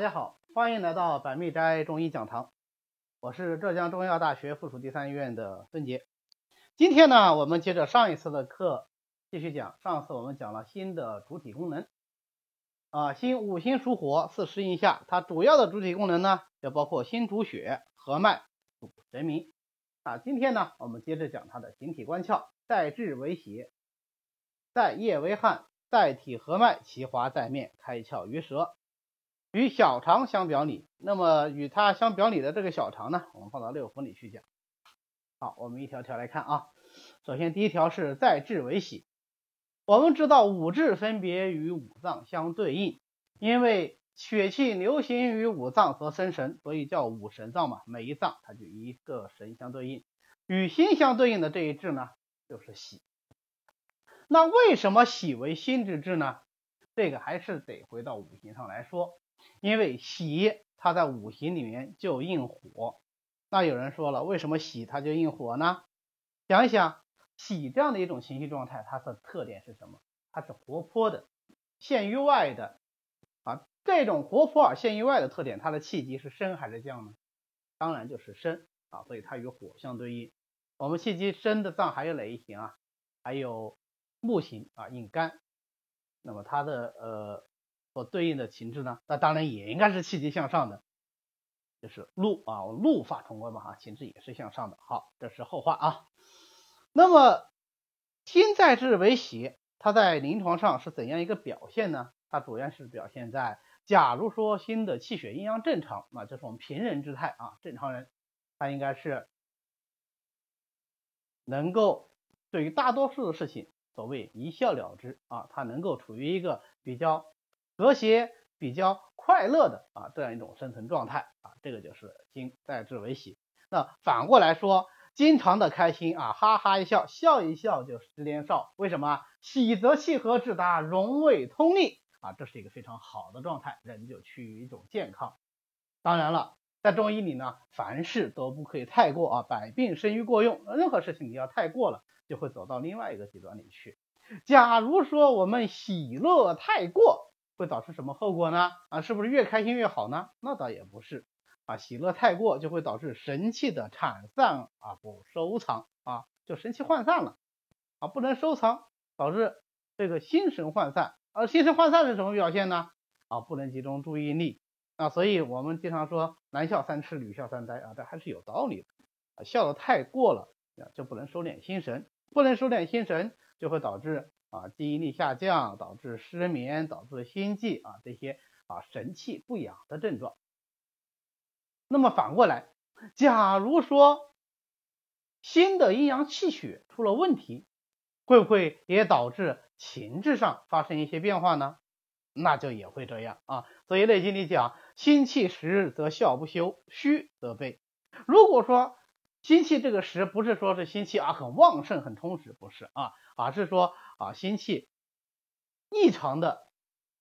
大家好，欢迎来到百密斋中医讲堂，我是浙江中医药大学附属第三医院的孙杰。今天呢，我们接着上一次的课继续讲。上次我们讲了心的主体功能啊，心五行属火，四时应下，它主要的主体功能呢，就包括心主血，合脉，主神明啊。今天呢，我们接着讲它的形体关窍，在志为血，在液为汗，在体合脉，其华在面，开窍于舌。与小肠相表里，那么与它相表里的这个小肠呢，我们放到六腑里去讲。好，我们一条条来看啊。首先第一条是在志为喜。我们知道五志分别与五脏相对应，因为血气流行于五脏和生神，所以叫五神脏嘛。每一脏它就一个神相对应，与心相对应的这一志呢，就是喜。那为什么喜为心之志呢？这个还是得回到五行上来说。因为喜它在五行里面就应火，那有人说了，为什么喜它就应火呢？想一想，喜这样的一种情绪状态，它的特点是什么？它是活泼的，陷于外的啊。这种活泼而陷于外的特点，它的气机是升还是降呢？当然就是升啊，所以它与火相对应。我们气机升的脏还有哪一行啊？还有木型啊，应肝。那么它的呃。所对应的情志呢，那当然也应该是气机向上的，就是怒啊，怒发冲冠嘛哈，情志也是向上的。好，这是后话啊。那么心在志为喜，它在临床上是怎样一个表现呢？它主要是表现在，假如说心的气血阴阳正常，那这是我们平人之态啊，正常人他应该是能够对于大多数的事情，所谓一笑了之啊，他能够处于一个比较。和谐比较快乐的啊这样一种生存状态啊，这个就是心在志为喜。那反过来说，经常的开心啊，哈哈一笑，笑一笑就十年少。为什么？喜则气和志达，荣卫通利啊，这是一个非常好的状态，人就趋于一种健康。当然了，在中医里呢，凡事都不可以太过啊，百病生于过用，任何事情你要太过了，就会走到另外一个极端里去。假如说我们喜乐太过，会导致什么后果呢？啊，是不是越开心越好呢？那倒也不是啊，喜乐太过就会导致神气的产散啊不收藏啊，就神气涣散了啊，不能收藏，导致这个心神涣散。而心神涣散是什么表现呢？啊，不能集中注意力啊，所以我们经常说男笑三痴，女笑三呆啊，这还是有道理的啊，笑的太过了啊，就不能收敛心神，不能收敛心神，就会导致。啊，记忆力下降导致失眠，导致心悸啊，这些啊神气不养的症状。那么反过来，假如说心的阴阳气血出了问题，会不会也导致情志上发生一些变化呢？那就也会这样啊。所以《内经》里讲，心气实则笑不休，虚则悲。如果说心气这个实不是说是心气啊很旺盛很充实，不是啊，而是说。啊，心气异常的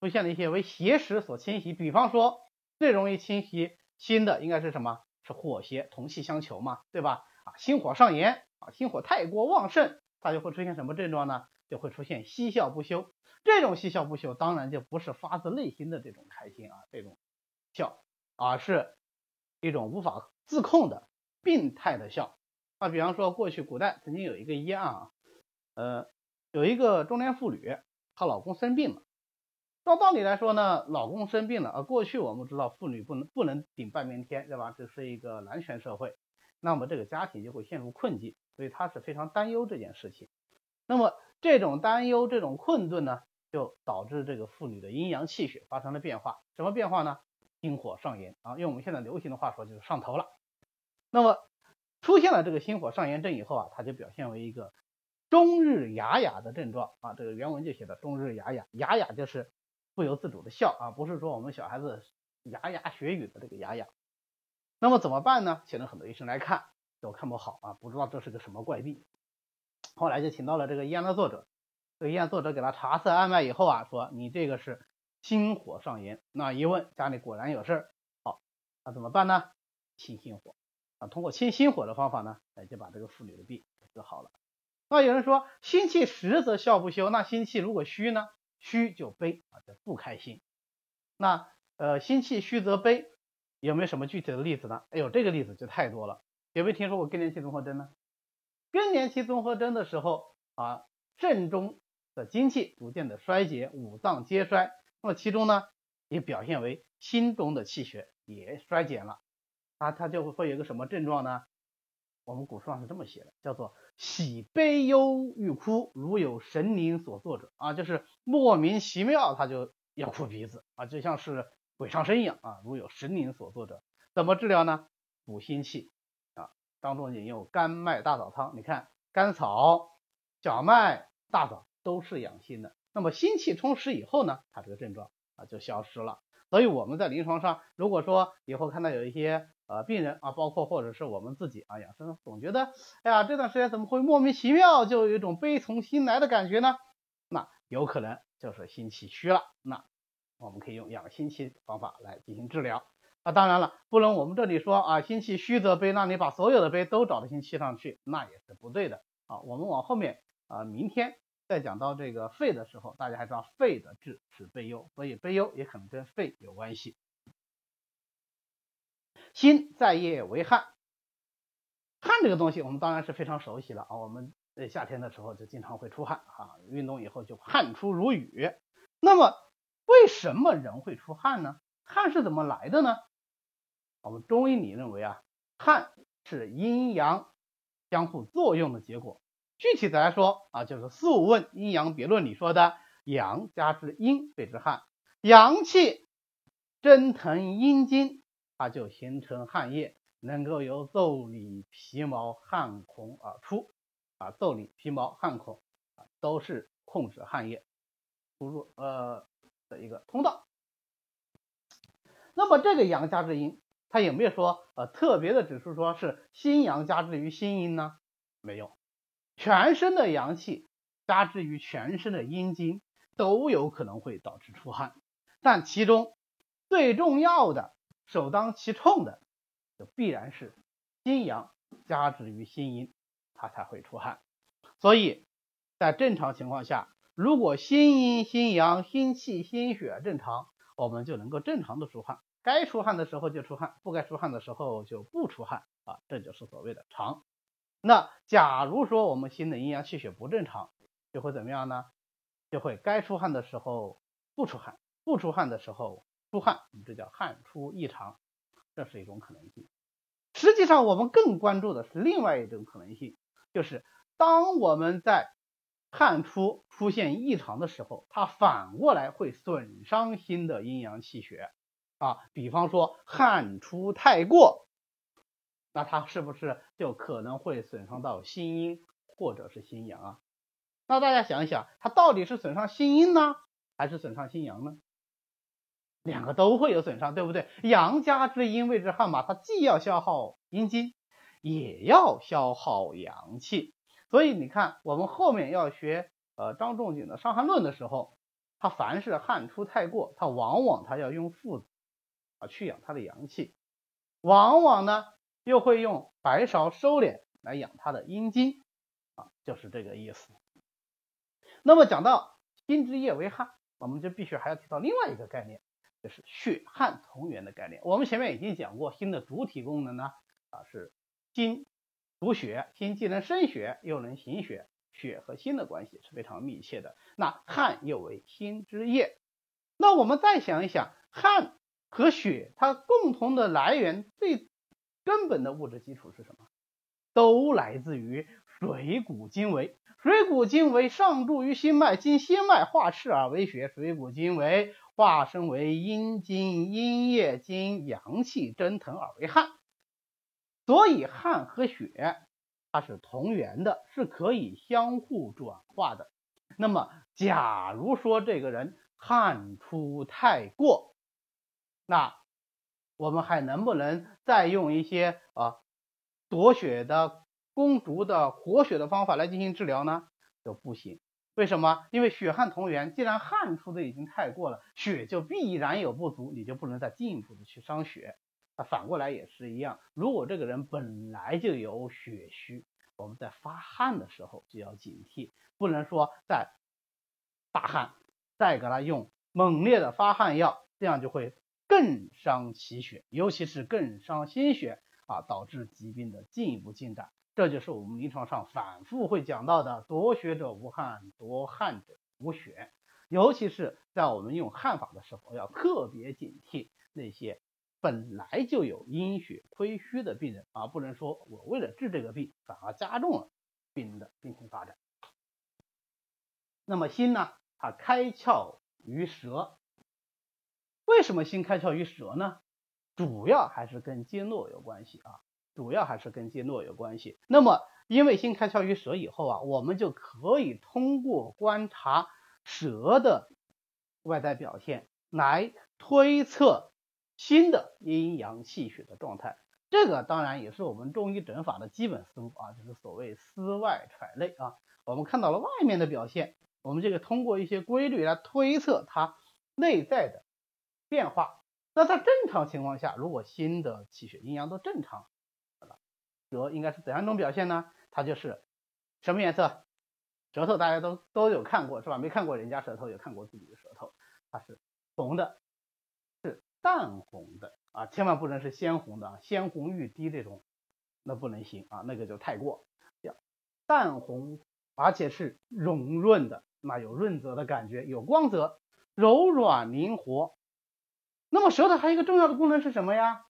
出现了一些为邪实所侵袭，比方说最容易侵袭心的应该是什么？是火邪同气相求嘛，对吧？啊，心火上炎啊，心火太过旺盛，它就会出现什么症状呢？就会出现嬉笑不休。这种嬉笑不休，当然就不是发自内心的这种开心啊，这种笑，而是一种无法自控的病态的笑。啊，比方说过去古代曾经有一个医案啊，呃。有一个中年妇女，她老公生病了。照道理来说呢，老公生病了，啊，过去我们知道妇女不能不能顶半边天，对吧？这是一个男权社会，那么这个家庭就会陷入困境，所以她是非常担忧这件事情。那么这种担忧、这种困顿呢，就导致这个妇女的阴阳气血发生了变化。什么变化呢？心火上炎啊，用我们现在流行的话说，就是上头了。那么出现了这个心火上炎症以后啊，它就表现为一个。终日哑哑的症状啊，这个原文就写的终日哑哑，哑哑就是不由自主的笑啊，不是说我们小孩子牙牙学语的这个哑哑。那么怎么办呢？请了很多医生来看，都看不好啊，不知道这是个什么怪病。后来就请到了这个医案的作者，这个医案作者给他查测按脉以后啊，说你这个是心火上炎。那一问家里果然有事儿，好，那怎么办呢？清心火啊，通过清心火的方法呢，哎就把这个妇女的病治好了。那有人说心气实则笑不休，那心气如果虚呢？虚就悲啊，就不开心。那呃，心气虚则悲，有没有什么具体的例子呢？哎呦，这个例子就太多了。有没有听说过更年期综合征呢？更年期综合征的时候啊，肾中的精气逐渐的衰竭，五脏皆衰。那么其中呢，也表现为心中的气血也衰减了。啊，它就会会有一个什么症状呢？我们古书上是这么写的，叫做喜悲忧欲哭，如有神灵所作者啊，就是莫名其妙他就要哭鼻子啊，就像是鬼上身一样啊，如有神灵所作者，怎么治疗呢？补心气啊，当中引用甘麦大枣汤，你看甘草、小麦、大枣都是养心的，那么心气充实以后呢，它这个症状啊就消失了。所以我们在临床上，如果说以后看到有一些呃病人啊，包括或者是我们自己啊，养生总觉得，哎呀，这段时间怎么会莫名其妙就有一种悲从心来的感觉呢？那有可能就是心气虚了。那我们可以用养心气方法来进行治疗。啊，当然了，不能我们这里说啊，心气虚则悲，那你把所有的悲都找到心气上去，那也是不对的啊。我们往后面啊，明天。再讲到这个肺的时候，大家还知道肺的治是悲忧，所以悲忧也可能跟肺有关系。心在液为汗，汗这个东西我们当然是非常熟悉了啊。我们在夏天的时候就经常会出汗啊，运动以后就汗出如雨。那么为什么人会出汗呢？汗是怎么来的呢？我们中医里认为啊，汗是阴阳相互作用的结果。具体的来说啊，就是《素问·阴阳别论》里说的“阳加之阴谓之汗”，阳气蒸腾阴经，它就形成汗液，能够由腠理、皮毛、汗孔而出啊。腠理、皮毛、汗孔啊，都是控制汗液出入呃的一个通道。那么这个阳加之阴，它有没有说呃特别的指数说是心阳加之于心阴呢？没有。全身的阳气加之于全身的阴经，都有可能会导致出汗，但其中最重要的、首当其冲的，就必然是心阳加之于心阴，它才会出汗。所以在正常情况下，如果心阴、心阳、心气、心血正常，我们就能够正常的出汗，该出汗的时候就出汗，不该出汗的时候就不出汗啊，这就是所谓的常。那假如说我们心的阴阳气血不正常，就会怎么样呢？就会该出汗的时候不出汗，不出汗的时候出汗，这叫汗出异常，这是一种可能性。实际上，我们更关注的是另外一种可能性，就是当我们在汗出出现异常的时候，它反过来会损伤心的阴阳气血啊。比方说汗出太过。那它是不是就可能会损伤到心阴或者是心阳啊？那大家想一想，它到底是损伤心阴呢，还是损伤心阳呢？两个都会有损伤，对不对？阳加之阴谓之汗嘛，它既要消耗阴精，也要消耗阳气。所以你看，我们后面要学呃张仲景的《伤寒论》的时候，他凡是汗出太过，他往往他要用附子啊去养他的阳气，往往呢。又会用白芍收敛来养他的阴经啊，就是这个意思。那么讲到心之液为汗，我们就必须还要提到另外一个概念，就是血汗同源的概念。我们前面已经讲过，心的主体功能呢啊是心主血，心既能生血又能行血，血和心的关系是非常密切的。那汗又为心之液，那我们再想一想，汗和血它共同的来源最。根本的物质基础是什么？都来自于水谷精微。水谷精微上注于心脉，经心脉化赤而为血。水谷精微化身为阴经，阴液经阳气蒸腾而为汗。所以汗和血它是同源的，是可以相互转化的。那么，假如说这个人汗出太过，那。我们还能不能再用一些啊夺血的、攻逐的、活血的方法来进行治疗呢？就不行。为什么？因为血汗同源，既然汗出的已经太过了，血就必然有不足，你就不能再进一步的去伤血。那反过来也是一样，如果这个人本来就有血虚，我们在发汗的时候就要警惕，不能说在大汗再给他用猛烈的发汗药，这样就会。更伤其血，尤其是更伤心血啊，导致疾病的进一步进展。这就是我们临床上反复会讲到的“多血者无汗，多汗者无血”。尤其是在我们用汗法的时候，要特别警惕那些本来就有阴血亏虚的病人啊，不能说我为了治这个病，反而加重了病人的病情发展。那么心呢，它开窍于舌，为什么心开窍于舌呢？主要还是跟经络有关系啊。主要还是跟经络有关系。那么，因为心开窍于舌以后啊，我们就可以通过观察舌的外在表现来推测心的阴阳气血的状态。这个当然也是我们中医诊法的基本思路啊，就是所谓思外揣内啊。我们看到了外面的表现，我们这个通过一些规律来推测它内在的变化。那在正常情况下，如果心的气血阴阳都正常。舌应该是怎样一种表现呢？它就是什么颜色？舌头大家都都有看过是吧？没看过人家舌头，有看过自己的舌头，它是红的，是淡红的啊，千万不能是鲜红的啊，鲜红欲滴这种那不能行啊，那个就太过。淡红，而且是融润的，那有润泽的感觉，有光泽，柔软灵活。那么舌头还有一个重要的功能是什么呀？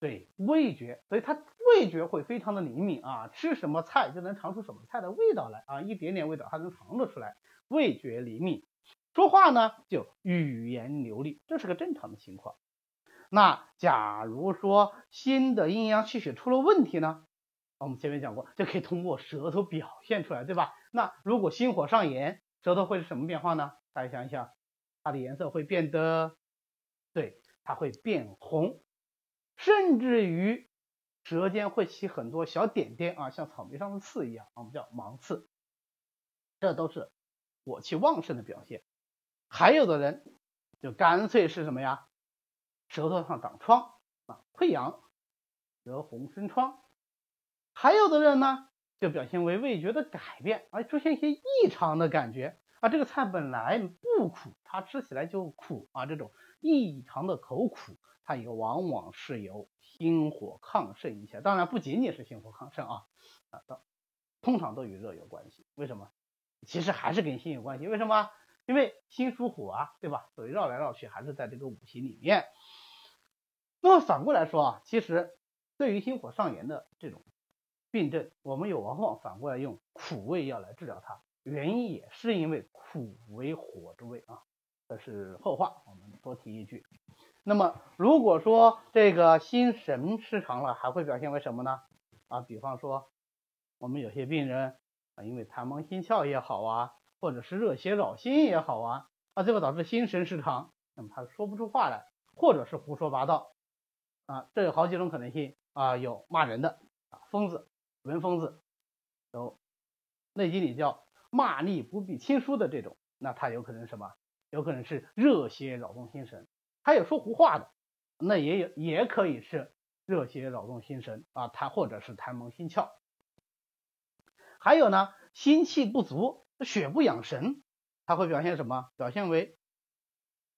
对，味觉，所以它。味觉会非常的灵敏啊，吃什么菜就能尝出什么菜的味道来啊，一点点味道它能尝得出来，味觉灵敏。说话呢就语言流利，这是个正常的情况。那假如说心的阴阳气血出了问题呢？我们前面讲过，就可以通过舌头表现出来，对吧？那如果心火上炎，舌头会是什么变化呢？大家想一想，它的颜色会变得，对，它会变红，甚至于。舌尖会起很多小点点啊，像草莓上的刺一样，我们叫芒刺，这都是火气旺盛的表现。还有的人就干脆是什么呀？舌头上长疮啊，溃疡，舌红生疮。还有的人呢，就表现为味觉的改变，而出现一些异常的感觉啊，这个菜本来不苦，它吃起来就苦啊，这种异常的口苦，它也往往是由。心火亢盛引起，当然不仅仅是心火亢盛啊，啊，通常都与热有关系。为什么？其实还是跟心有关系。为什么？因为心属火啊，对吧？所以绕来绕去还是在这个五行里面。那么反过来说啊，其实对于心火上炎的这种病症，我们有往往反过来用苦味药来治疗它，原因也是因为苦为火之味啊。这是后话，我们多提一句。那么，如果说这个心神失常了，还会表现为什么呢？啊，比方说，我们有些病人啊，因为痰蒙心窍也好啊，或者是热邪扰心也好啊，啊，最后导致心神失常，那么他说不出话来，或者是胡说八道啊，这有好几种可能性啊，有骂人的啊，疯子、文疯子，有《内经》里叫骂力不必亲疏的这种，那他有可能什么？有可能是热邪扰动心神。还有说胡话的，那也有也可以是热血扰动心神啊，痰或者是痰蒙心窍。还有呢，心气不足，血不养神，它会表现什么？表现为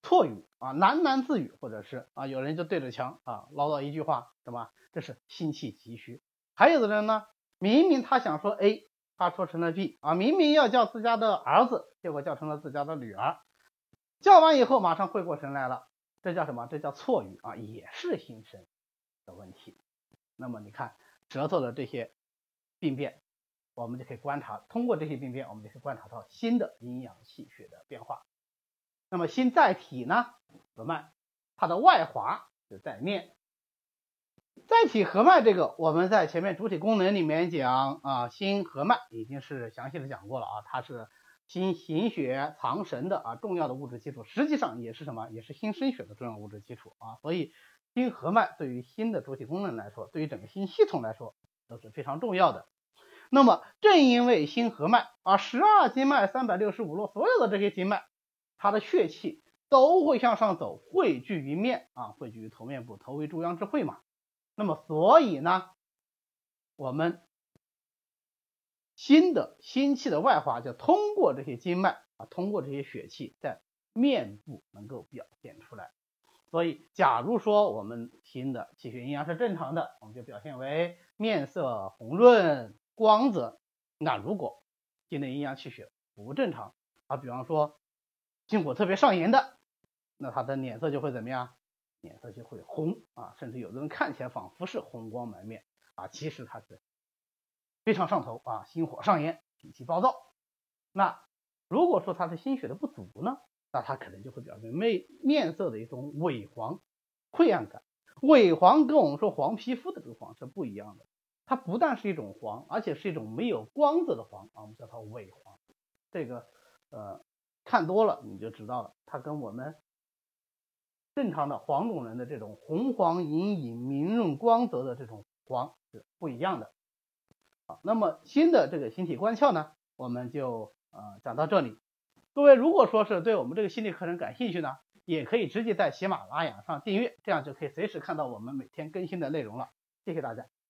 错语啊，喃喃自语，或者是啊，有人就对着墙啊唠叨一句话，什么？这是心气急虚。还有的人呢，明明他想说 A，他说成了 B 啊，明明要叫自家的儿子，结果叫成了自家的女儿，叫完以后马上回过神来了。这叫什么？这叫错语啊，也是心神的问题。那么你看舌头的这些病变，我们就可以观察，通过这些病变，我们就可以观察到心的阴阳气血的变化。那么心在体呢？合脉，它的外滑就在面。在体合脉这个，我们在前面主体功能里面讲啊，心合脉已经是详细的讲过了啊，它是。心行血藏神的啊重要的物质基础，实际上也是什么？也是心生血的重要物质基础啊。所以心合脉对于心的主体功能来说，对于整个心系统来说都是非常重要的。那么正因为心合脉啊，十二经脉、三百六十五络，所有的这些经脉，它的血气都会向上走，汇聚于面啊，汇聚于头面部，头为中央之会嘛。那么所以呢，我们。新的心气的外化，就通过这些经脉啊，通过这些血气在面部能够表现出来。所以，假如说我们新的气血阴阳是正常的，我们就表现为面色红润、光泽。那如果新的阴阳气血不正常，啊，比方说心火特别上炎的，那他的脸色就会怎么样？脸色就会红啊，甚至有的人看起来仿佛是红光满面啊，其实他是非常上头啊，心火上炎，脾气暴躁。那如果说他的心血的不足呢？那他可能就会表现面面色的一种萎黄、晦暗感。萎黄跟我们说黄皮肤的这个黄是不一样的，它不但是一种黄，而且是一种没有光泽的黄啊，我们叫它萎黄。这个呃看多了你就知道了，它跟我们正常的黄种人的这种红黄隐隐、明润光泽的这种黄是不一样的。那么新的这个形体关窍呢，我们就呃讲到这里。各位，如果说是对我们这个心理课程感兴趣呢，也可以直接在喜马拉雅上订阅，这样就可以随时看到我们每天更新的内容了。谢谢大家。